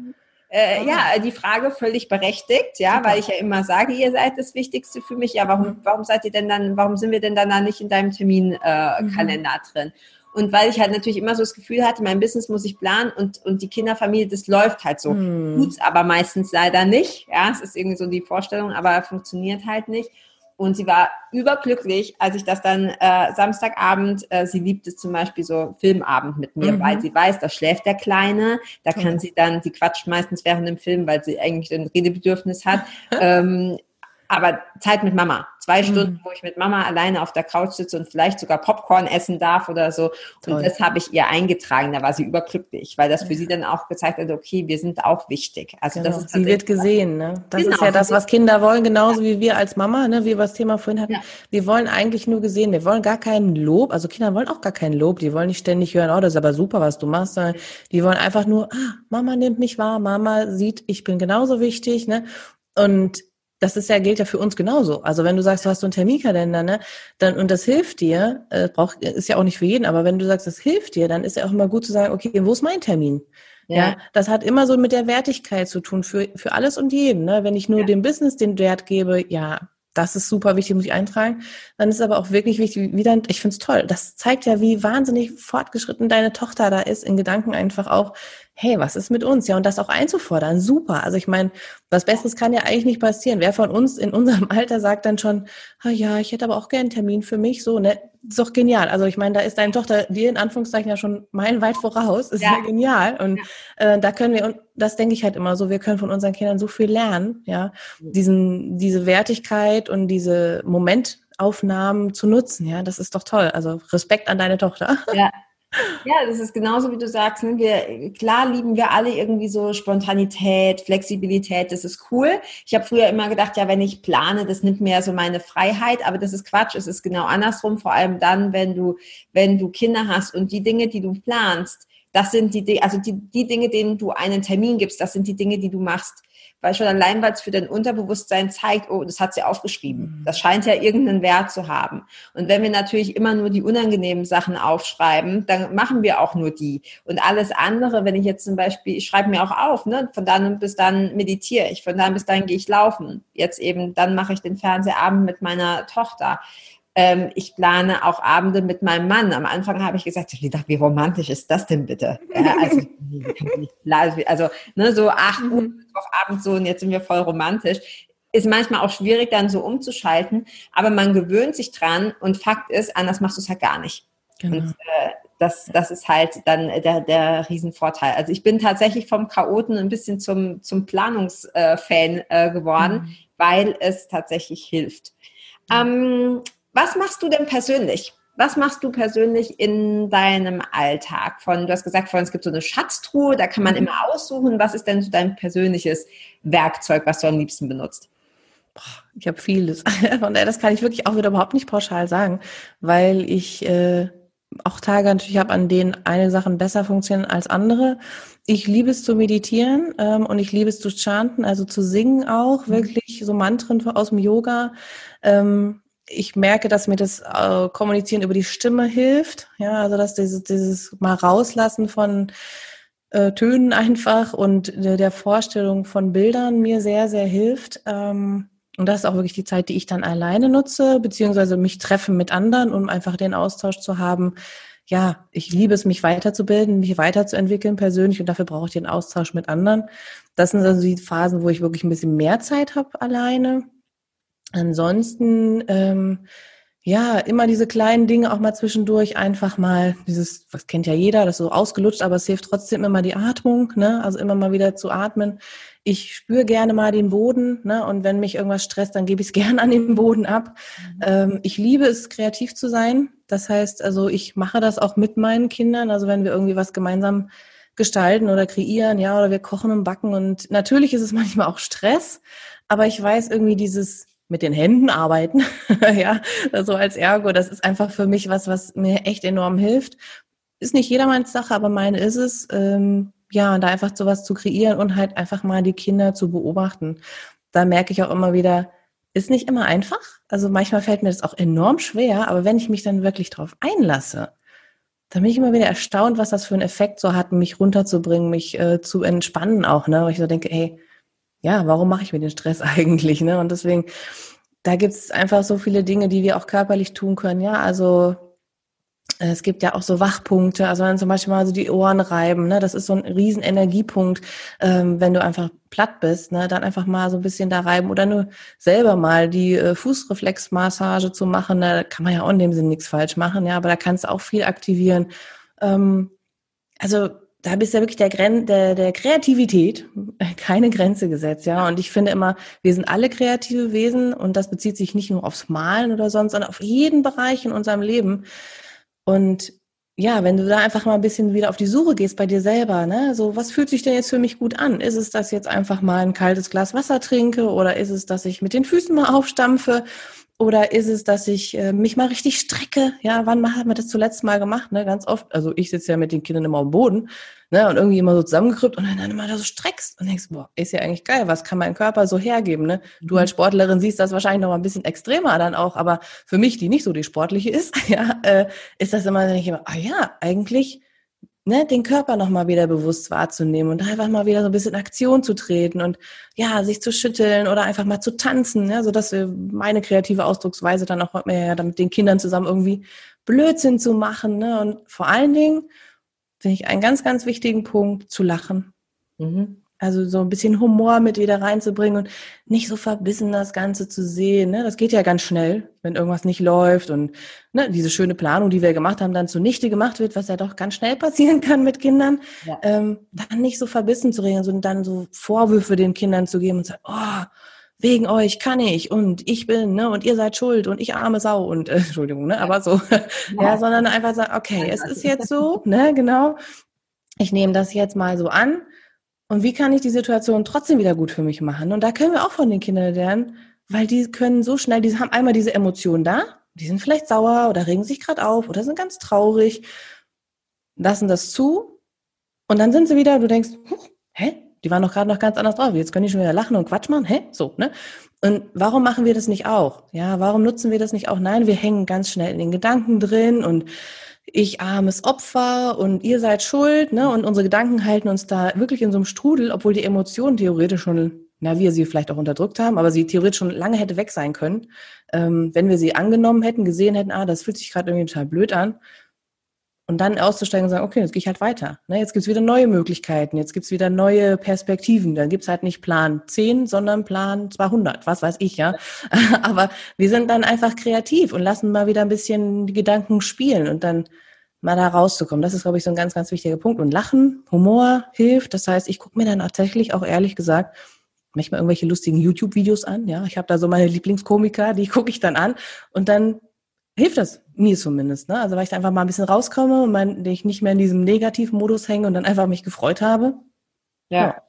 S1: äh, ja, die Frage völlig berechtigt, ja, Super. weil ich ja immer sage, ihr seid das Wichtigste für mich. Ja, warum, warum seid ihr denn dann, warum sind wir denn dann da nicht in deinem Terminkalender äh, mhm. drin? Und weil ich halt natürlich immer so das Gefühl hatte, mein Business muss ich planen und, und die Kinderfamilie, das läuft halt so. Mhm. Tut's aber meistens leider nicht. Ja, es ist irgendwie so die Vorstellung, aber funktioniert halt nicht. Und sie war überglücklich, als ich das dann äh, Samstagabend, äh, sie liebt es zum Beispiel so Filmabend mit mir, mhm. weil sie weiß, da schläft der Kleine, da kann mhm. sie dann, sie quatscht meistens während dem Film, weil sie eigentlich ein Redebedürfnis hat. (laughs) ähm, aber Zeit mit Mama. Zwei mhm. Stunden, wo ich mit Mama alleine auf der Couch sitze und vielleicht sogar Popcorn essen darf oder so. Toll. Und das habe ich ihr eingetragen. Da war sie überglücklich, weil das für sie dann auch gezeigt hat, okay, wir sind auch wichtig.
S2: Also genau. das ist sie wird gesehen. Ne? Das genau. ist ja das, was Kinder wollen, genauso ja. wie wir als Mama, ne? wie wir das Thema vorhin hatten. Ja. Wir wollen eigentlich nur gesehen. Wir wollen gar keinen Lob. Also Kinder wollen auch gar keinen Lob. Die wollen nicht ständig hören, oh, das ist aber super, was du machst. Sondern die wollen einfach nur, ah, Mama nimmt mich wahr. Mama sieht, ich bin genauso wichtig. Ne? Und das ist ja, gilt ja für uns genauso. Also wenn du sagst, du hast so einen Terminkalender, ne, dann, und das hilft dir, äh, braucht, ist ja auch nicht für jeden, aber wenn du sagst, das hilft dir, dann ist ja auch immer gut zu sagen, okay, wo ist mein Termin? Ja. ja das hat immer so mit der Wertigkeit zu tun, für, für alles und jeden, ne. Wenn ich nur ja. dem Business den Wert gebe, ja, das ist super wichtig, muss ich eintragen. Dann ist aber auch wirklich wichtig, wie dann, ich finde es toll. Das zeigt ja, wie wahnsinnig fortgeschritten deine Tochter da ist, in Gedanken einfach auch, hey, was ist mit uns? Ja, und das auch einzufordern, super. Also ich meine, was Besseres kann ja eigentlich nicht passieren. Wer von uns in unserem (laughs) Alter sagt dann schon, ah ja, ich hätte aber auch gern einen Termin für mich, so, ne? Ist doch genial. Also ich meine, da ist deine Tochter dir in Anführungszeichen ja schon meilenweit voraus. Ist ja, ja genial. Und ja. Äh, da können wir, und das denke ich halt immer so, wir können von unseren Kindern so viel lernen, ja. Diesen, diese Wertigkeit und diese Momentaufnahmen zu nutzen, ja, das ist doch toll. Also Respekt an deine Tochter.
S1: Ja, (laughs) ja, das ist genauso, wie du sagst. Ne? Wir, klar lieben wir alle irgendwie so Spontanität, Flexibilität, das ist cool. Ich habe früher immer gedacht, ja, wenn ich plane, das nimmt mir ja so meine Freiheit, aber das ist Quatsch, es ist genau andersrum, vor allem dann, wenn du, wenn du Kinder hast und die Dinge, die du planst, das sind die, also die, die Dinge, denen du einen Termin gibst, das sind die Dinge, die du machst weil schon allein, weil es für dein Unterbewusstsein zeigt, oh, das hat sie aufgeschrieben. Mhm. Das scheint ja irgendeinen Wert zu haben. Und wenn wir natürlich immer nur die unangenehmen Sachen aufschreiben, dann machen wir auch nur die. Und alles andere, wenn ich jetzt zum Beispiel, ich schreibe mir auch auf, ne, von dann bis dann meditiere ich, von dann bis dann gehe ich laufen. Jetzt eben, dann mache ich den Fernsehabend mit meiner Tochter ähm, ich plane auch Abende mit meinem Mann. Am Anfang habe ich gesagt, ich dachte, wie romantisch ist das denn bitte? Ja, also, (laughs) also ne, so acht Uhr mhm. Abend so und jetzt sind wir voll romantisch. Ist manchmal auch schwierig, dann so umzuschalten, aber man gewöhnt sich dran und Fakt ist, anders machst du es halt gar nicht. Genau. Und, äh, das, das ist halt dann der, der Riesenvorteil. Also ich bin tatsächlich vom Chaoten ein bisschen zum, zum Planungsfan äh, geworden, mhm. weil es tatsächlich hilft. Ähm, was machst du denn persönlich? Was machst du persönlich in deinem Alltag? Von, du hast gesagt, vorhin, es gibt so eine Schatztruhe, da kann man mhm. immer aussuchen. Was ist denn so dein persönliches Werkzeug, was du am liebsten benutzt?
S2: Ich habe vieles. (laughs) Von daher, das kann ich wirklich auch wieder überhaupt nicht pauschal sagen, weil ich äh, auch Tage natürlich habe, an denen eine Sachen besser funktionieren als andere. Ich liebe es zu meditieren ähm, und ich liebe es zu chanten, also zu singen auch, mhm. wirklich so Mantren aus dem Yoga. Ähm, ich merke, dass mir das äh, Kommunizieren über die Stimme hilft. Ja, also dass dieses, dieses mal rauslassen von äh, Tönen einfach und der, der Vorstellung von Bildern mir sehr, sehr hilft. Ähm, und das ist auch wirklich die Zeit, die ich dann alleine nutze, beziehungsweise mich treffen mit anderen, um einfach den Austausch zu haben. Ja, ich liebe es, mich weiterzubilden, mich weiterzuentwickeln persönlich und dafür brauche ich den Austausch mit anderen. Das sind also die Phasen, wo ich wirklich ein bisschen mehr Zeit habe alleine. Ansonsten, ähm, ja, immer diese kleinen Dinge auch mal zwischendurch einfach mal, dieses, was kennt ja jeder, das ist so ausgelutscht, aber es hilft trotzdem immer die Atmung, ne? Also immer mal wieder zu atmen. Ich spüre gerne mal den Boden, ne? Und wenn mich irgendwas stresst, dann gebe ich es (laughs) gern an den Boden ab. Mhm. Ähm, ich liebe es, kreativ zu sein. Das heißt, also ich mache das auch mit meinen Kindern. Also wenn wir irgendwie was gemeinsam gestalten oder kreieren, ja, oder wir kochen und backen. Und natürlich ist es (laughs) manchmal auch Stress, aber ich weiß irgendwie dieses mit den Händen arbeiten, (laughs) ja, so als Ergo, das ist einfach für mich was, was mir echt enorm hilft. Ist nicht jedermanns Sache, aber meine ist es, ähm, ja, da einfach sowas zu kreieren und halt einfach mal die Kinder zu beobachten. Da merke ich auch immer wieder, ist nicht immer einfach. Also manchmal fällt mir das auch enorm schwer, aber wenn ich mich dann wirklich drauf einlasse, dann bin ich immer wieder erstaunt, was das für einen Effekt so hat, mich runterzubringen, mich äh, zu entspannen auch, ne? Weil ich so denke, hey, ja, warum mache ich mir den Stress (laughs) eigentlich? Ne? Und deswegen, da gibt es einfach so viele Dinge, die wir auch körperlich tun können. Ja, also äh, es gibt ja auch so Wachpunkte, also wenn zum Beispiel mal so die Ohren reiben, ne, das ist so ein riesen Energiepunkt, ähm, wenn du einfach platt bist, ne, dann einfach mal so ein bisschen da reiben oder nur selber mal die äh, Fußreflexmassage zu machen, da kann man ja auch in dem Sinn nichts falsch machen, ja, aber da kannst du auch viel aktivieren. Ähm, also da bist ja wirklich der, Gren der, der Kreativität (laughs) keine Grenze gesetzt, ja. Und ich finde immer, wir sind alle kreative Wesen und das bezieht sich nicht nur aufs Malen oder sonst, sondern auf jeden Bereich in unserem Leben. Und ja, wenn du da einfach mal ein bisschen wieder auf die Suche gehst bei dir selber, ne, so was fühlt sich denn jetzt für mich gut an? Ist es, dass jetzt einfach mal ein kaltes Glas Wasser trinke oder ist es, dass ich mit den Füßen mal aufstampfe oder ist es, dass ich äh, mich mal richtig strecke? Ja, wann haben wir das zuletzt mal gemacht? Ne? Ganz oft, also ich sitze ja mit den Kindern immer am Boden ne? und irgendwie immer so zusammengekrüppt und dann immer da so streckst und denkst, boah, ist ja eigentlich geil, was kann mein Körper so hergeben? Ne? Du mhm. als Sportlerin siehst das wahrscheinlich noch mal ein bisschen extremer dann auch, aber für mich, die nicht so die sportliche ist, (laughs) ja, äh, ist das immer, denke ich immer, ah ja, eigentlich ne, den Körper nochmal wieder bewusst wahrzunehmen und einfach mal wieder so ein bisschen in Aktion zu treten und ja, sich zu schütteln oder einfach mal zu tanzen, ja, so dass wir meine kreative Ausdrucksweise dann auch mehr ja, mit den Kindern zusammen irgendwie Blödsinn zu machen, ne, und vor allen Dingen finde ich einen ganz, ganz wichtigen Punkt zu lachen. Mhm. Also so ein bisschen Humor mit wieder reinzubringen und nicht so verbissen das Ganze zu sehen. Ne? Das geht ja ganz schnell, wenn irgendwas nicht läuft und ne, diese schöne Planung, die wir gemacht haben, dann zunichte gemacht wird, was ja doch ganz schnell passieren kann mit Kindern. Ja. Ähm, dann nicht so verbissen zu reden, sondern dann so Vorwürfe den Kindern zu geben und sagen, oh, wegen euch kann ich und ich bin, ne, und ihr seid schuld und ich arme Sau und äh, (laughs) Entschuldigung, ne, aber so, ja, ja sondern einfach sagen, okay, es ist jetzt so, ne, genau. Ich nehme das jetzt mal so an und wie kann ich die Situation trotzdem wieder gut für mich machen? Und da können wir auch von den Kindern lernen, weil die können so schnell, die haben einmal diese Emotionen da, die sind vielleicht sauer oder regen sich gerade auf oder sind ganz traurig, lassen das zu und dann sind sie wieder, du denkst, hä? Die waren doch gerade noch ganz anders drauf. Jetzt können die schon wieder lachen und Quatsch machen. Hä? So, ne? Und warum machen wir das nicht auch? Ja, warum nutzen wir das nicht auch? Nein, wir hängen ganz schnell in den Gedanken drin und ich armes Opfer und ihr seid schuld, ne? Und unsere Gedanken halten uns da wirklich in so einem Strudel, obwohl die Emotionen theoretisch schon, na, wir sie vielleicht auch unterdrückt haben, aber sie theoretisch schon lange hätte weg sein können, ähm, wenn wir sie angenommen hätten, gesehen hätten, ah, das fühlt sich gerade irgendwie total blöd an. Und dann auszusteigen und sagen, okay, jetzt gehe ich halt weiter. Ne, jetzt gibt's wieder neue Möglichkeiten, jetzt gibt's wieder neue Perspektiven. Dann gibt's halt nicht Plan 10, sondern Plan 200, was weiß ich, ja. (laughs) Aber wir sind dann einfach kreativ und lassen mal wieder ein bisschen die Gedanken spielen. Und dann mal da rauszukommen. Das ist, glaube ich, so ein ganz, ganz wichtiger Punkt. Und Lachen, Humor hilft. Das heißt, ich gucke mir dann tatsächlich auch ehrlich gesagt manchmal irgendwelche lustigen YouTube-Videos an. Ja, ich habe da so meine Lieblingskomiker, die (laughs) gucke ich dann an und dann hilft das mir zumindest. Ne? Also weil ich da einfach mal ein bisschen rauskomme und mein, ich nicht mehr in diesem negativen Modus hänge und dann einfach mich gefreut habe.
S1: Ja, ja,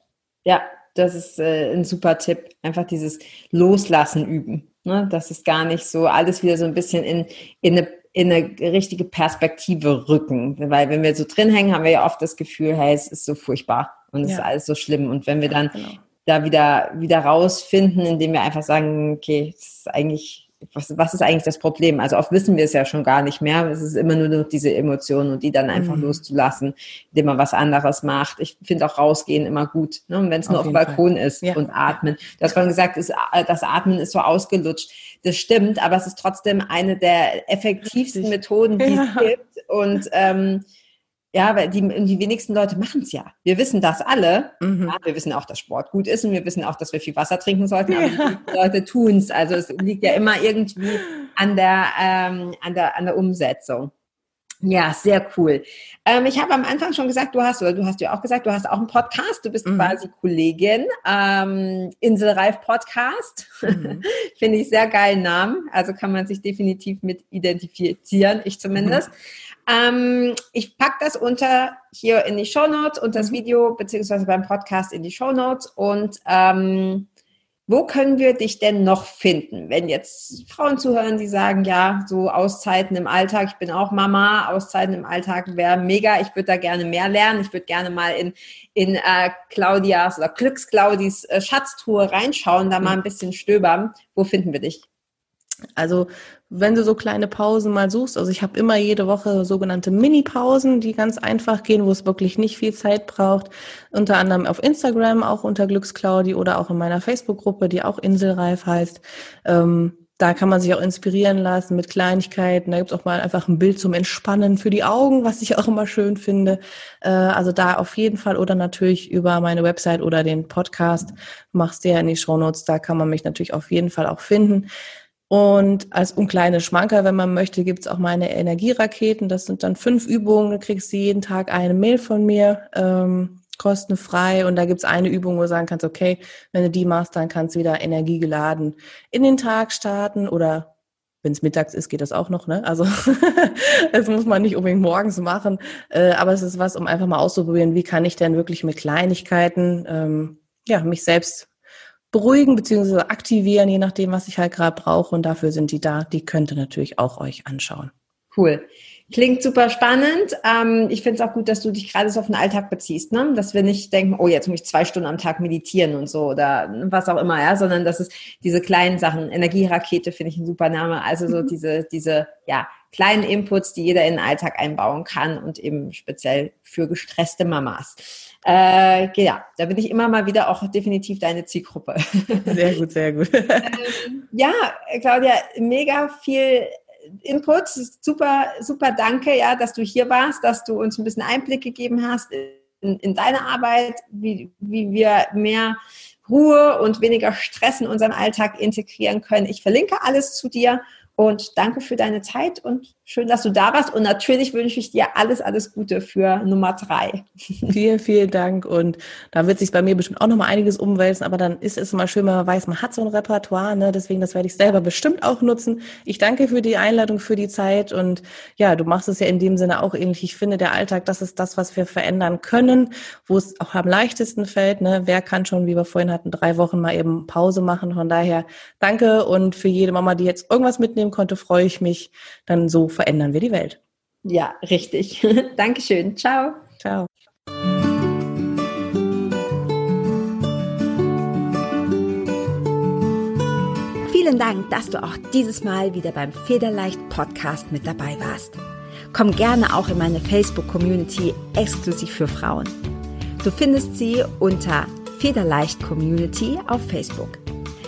S1: ja das ist äh, ein super Tipp. Einfach dieses Loslassen üben. Ne? Das ist gar nicht so alles wieder so ein bisschen in, in eine in eine richtige Perspektive rücken. Weil wenn wir so drin hängen, haben wir ja oft das Gefühl, hey, es ist so furchtbar und es ja. ist alles so schlimm. Und wenn wir dann genau. da wieder, wieder rausfinden, indem wir einfach sagen, okay, es ist eigentlich was, was ist eigentlich das Problem? Also oft wissen wir es ja schon gar nicht mehr. Es ist immer nur noch diese Emotionen und die dann einfach mhm. loszulassen, indem man was anderes macht. Ich finde auch rausgehen immer gut, ne? wenn es nur auf dem Balkon Fall. ist ja. und atmen. Du hast vorhin gesagt, ist, das Atmen ist so ausgelutscht. Das stimmt, aber es ist trotzdem eine der effektivsten. Methoden, die (laughs) ja. es gibt. Und ähm, ja, weil die, die wenigsten Leute machen es ja. Wir wissen das alle. Mhm. Ja, wir wissen auch, dass Sport gut ist und wir wissen auch, dass wir viel Wasser trinken sollten, aber ja. die Leute tun es. Also es liegt ja immer irgendwie an der, ähm, an der, an der Umsetzung. Ja, sehr cool. Ähm, ich habe am Anfang schon gesagt, du hast, oder du hast ja auch gesagt, du hast auch einen Podcast, du bist mhm. quasi Kollegin, ähm, Inselreif Podcast. Mhm. (laughs) Finde ich sehr geilen Namen. Also kann man sich definitiv mit identifizieren, ich zumindest. Mhm. Ähm, ich packe das unter hier in die Show Notes und das mhm. Video beziehungsweise beim Podcast in die Show Notes. Und ähm, wo können wir dich denn noch finden, wenn jetzt Frauen zuhören, die sagen, ja, so Auszeiten im Alltag, ich bin auch Mama, Auszeiten im Alltag wäre mega, ich würde da gerne mehr lernen, ich würde gerne mal in, in äh, Claudias oder Glücksclaudis äh, Schatztruhe reinschauen, da mal ein bisschen stöbern. Wo finden wir dich?
S2: Also wenn du so kleine Pausen mal suchst, also ich habe immer jede Woche sogenannte Mini-Pausen, die ganz einfach gehen, wo es wirklich nicht viel Zeit braucht. Unter anderem auf Instagram, auch unter Glücksclaudi oder auch in meiner Facebook-Gruppe, die auch Inselreif heißt. Ähm, da kann man sich auch inspirieren lassen mit Kleinigkeiten. Da gibt's auch mal einfach ein Bild zum Entspannen für die Augen, was ich auch immer schön finde. Äh, also da auf jeden Fall oder natürlich über meine Website oder den Podcast machst du ja in die Shownotes. Da kann man mich natürlich auf jeden Fall auch finden. Und als um kleine Schmanker, wenn man möchte, gibt's auch meine Energieraketen. Das sind dann fünf Übungen. Da kriegst du jeden Tag eine Mail von mir, ähm, kostenfrei. Und da gibt's eine Übung, wo du sagen kannst, okay, wenn du die machst, dann kannst du wieder energiegeladen in den Tag starten oder wenn es mittags ist, geht das auch noch, ne? Also (laughs) das muss man nicht unbedingt morgens machen. Äh, aber es ist was, um einfach mal auszuprobieren, wie kann ich denn wirklich mit Kleinigkeiten ähm, ja, mich selbst beruhigen bzw. aktivieren, je nachdem, was ich halt gerade brauche. Und dafür sind die da. Die könnt ihr natürlich auch euch anschauen.
S1: Cool. Klingt super spannend. Ähm, ich finde es auch gut, dass du dich gerade so auf den Alltag beziehst, ne? dass wir nicht denken, oh, jetzt muss ich zwei Stunden am Tag meditieren und so oder was auch immer, ja, sondern dass es diese kleinen Sachen, Energierakete finde ich ein super Name, also so mhm. diese, diese, ja, kleinen Inputs, die jeder in den Alltag einbauen kann und eben speziell für gestresste Mamas. Äh, ja, da bin ich immer mal wieder auch definitiv deine Zielgruppe. (laughs)
S2: Sehr gut, sehr gut.
S1: ähm, ja, Claudia, mega viel Input. Super, super danke, ja, dass du hier warst, dass du uns ein bisschen Einblick gegeben hast in, in deine Arbeit, wie, wie wir mehr Ruhe und weniger Stress in unseren Alltag integrieren können. Ich verlinke alles zu dir und danke für deine Zeit und schön, dass du da warst. Und natürlich wünsche ich dir alles, alles Gute für Nummer drei. (laughs)
S2: Vielen, vielen Dank. Und da wird sich bei mir bestimmt auch noch mal einiges umwälzen. Aber dann ist es mal schön, wenn man weiß, man hat so ein Repertoire. Ne? Deswegen, das werde ich selber bestimmt auch nutzen. Ich danke für die Einladung, für die Zeit. Und ja, du machst es ja in dem Sinne auch ähnlich. Ich finde, der Alltag, das ist das, was wir verändern können, wo es auch am leichtesten fällt. Ne? Wer kann schon, wie wir vorhin hatten, drei Wochen mal eben Pause machen? Von daher danke. Und für jede Mama, die jetzt irgendwas mitnehmen konnte, freue ich mich. Dann so verändern wir die Welt.
S1: Ja, richtig. (laughs) Dankeschön. Ciao.
S2: Ciao.
S1: Vielen Dank, dass du auch dieses Mal wieder beim Federleicht Podcast mit dabei warst. Komm gerne auch in meine Facebook-Community exklusiv für Frauen. Du findest sie unter Federleicht Community auf Facebook.